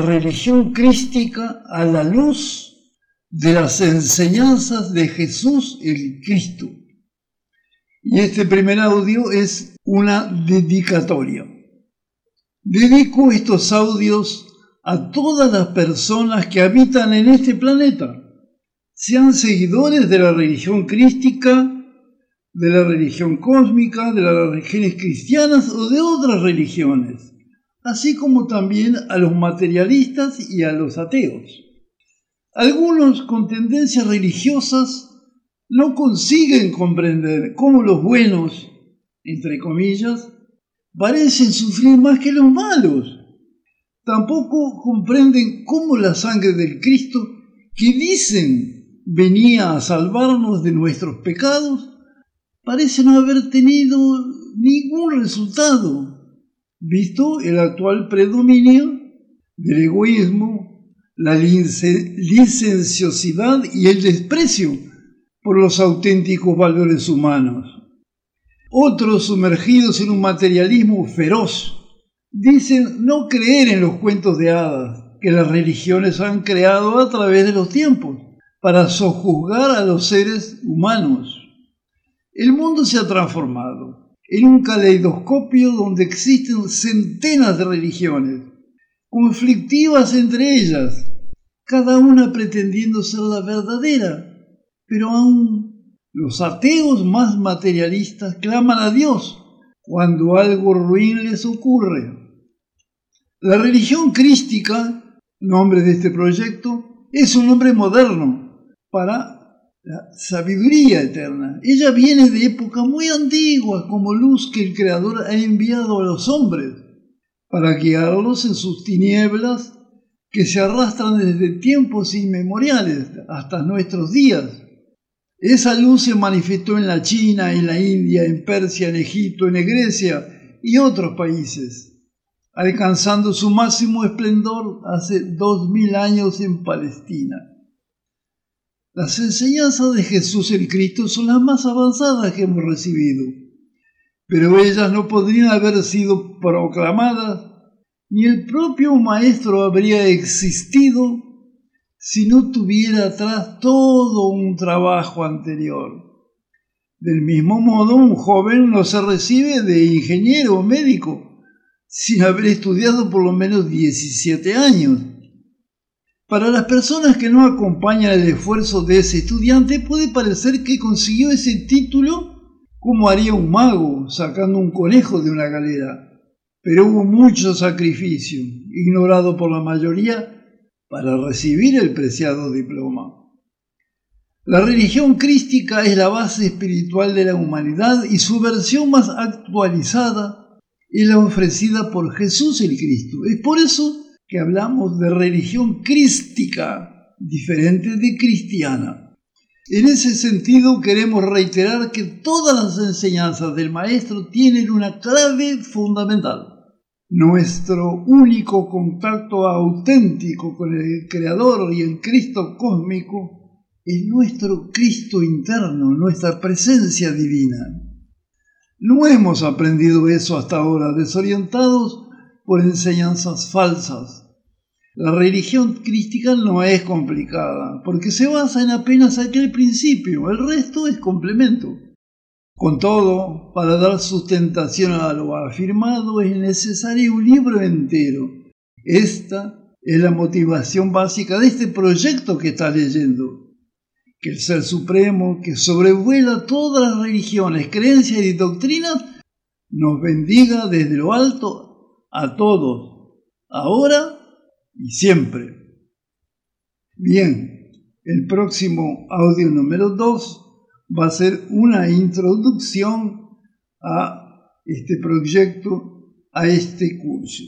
religión crística a la luz de las enseñanzas de Jesús el Cristo. Y este primer audio es una dedicatoria. Dedico estos audios a todas las personas que habitan en este planeta, sean seguidores de la religión crística, de la religión cósmica, de las religiones cristianas o de otras religiones, así como también a los materialistas y a los ateos. Algunos con tendencias religiosas no consiguen comprender cómo los buenos, entre comillas, parecen sufrir más que los malos. Tampoco comprenden cómo la sangre del Cristo, que dicen venía a salvarnos de nuestros pecados, parece no haber tenido ningún resultado, visto el actual predominio del egoísmo, la licenciosidad y el desprecio por los auténticos valores humanos. Otros, sumergidos en un materialismo feroz, dicen no creer en los cuentos de hadas que las religiones han creado a través de los tiempos para sojuzgar a los seres humanos el mundo se ha transformado en un caleidoscopio donde existen centenas de religiones, conflictivas entre ellas, cada una pretendiendo ser la verdadera, pero aún los ateos más materialistas claman a Dios cuando algo ruin les ocurre. La religión crística, nombre de este proyecto, es un nombre moderno para la sabiduría eterna. Ella viene de época muy antigua como luz que el Creador ha enviado a los hombres para guiarlos en sus tinieblas que se arrastran desde tiempos inmemoriales hasta nuestros días. Esa luz se manifestó en la China, en la India, en Persia, en Egipto, en Grecia y otros países, alcanzando su máximo esplendor hace dos mil años en Palestina. Las enseñanzas de Jesús el Cristo son las más avanzadas que hemos recibido, pero ellas no podrían haber sido proclamadas ni el propio Maestro habría existido si no tuviera atrás todo un trabajo anterior. Del mismo modo, un joven no se recibe de ingeniero o médico sin haber estudiado por lo menos 17 años. Para las personas que no acompañan el esfuerzo de ese estudiante puede parecer que consiguió ese título como haría un mago sacando un conejo de una galera. Pero hubo mucho sacrificio, ignorado por la mayoría, para recibir el preciado diploma. La religión crística es la base espiritual de la humanidad y su versión más actualizada es la ofrecida por Jesús el Cristo. Es por eso que hablamos de religión crística, diferente de cristiana. En ese sentido queremos reiterar que todas las enseñanzas del Maestro tienen una clave fundamental. Nuestro único contacto auténtico con el Creador y el Cristo cósmico es nuestro Cristo interno, nuestra presencia divina. No hemos aprendido eso hasta ahora, desorientados por enseñanzas falsas. La religión crística no es complicada, porque se basa en apenas aquel principio, el resto es complemento. Con todo, para dar sustentación a lo afirmado es necesario un libro entero. Esta es la motivación básica de este proyecto que está leyendo. Que el Ser Supremo, que sobrevuela todas las religiones, creencias y doctrinas, nos bendiga desde lo alto a todos, ahora y siempre. Bien, el próximo audio número 2 va a ser una introducción a este proyecto, a este curso.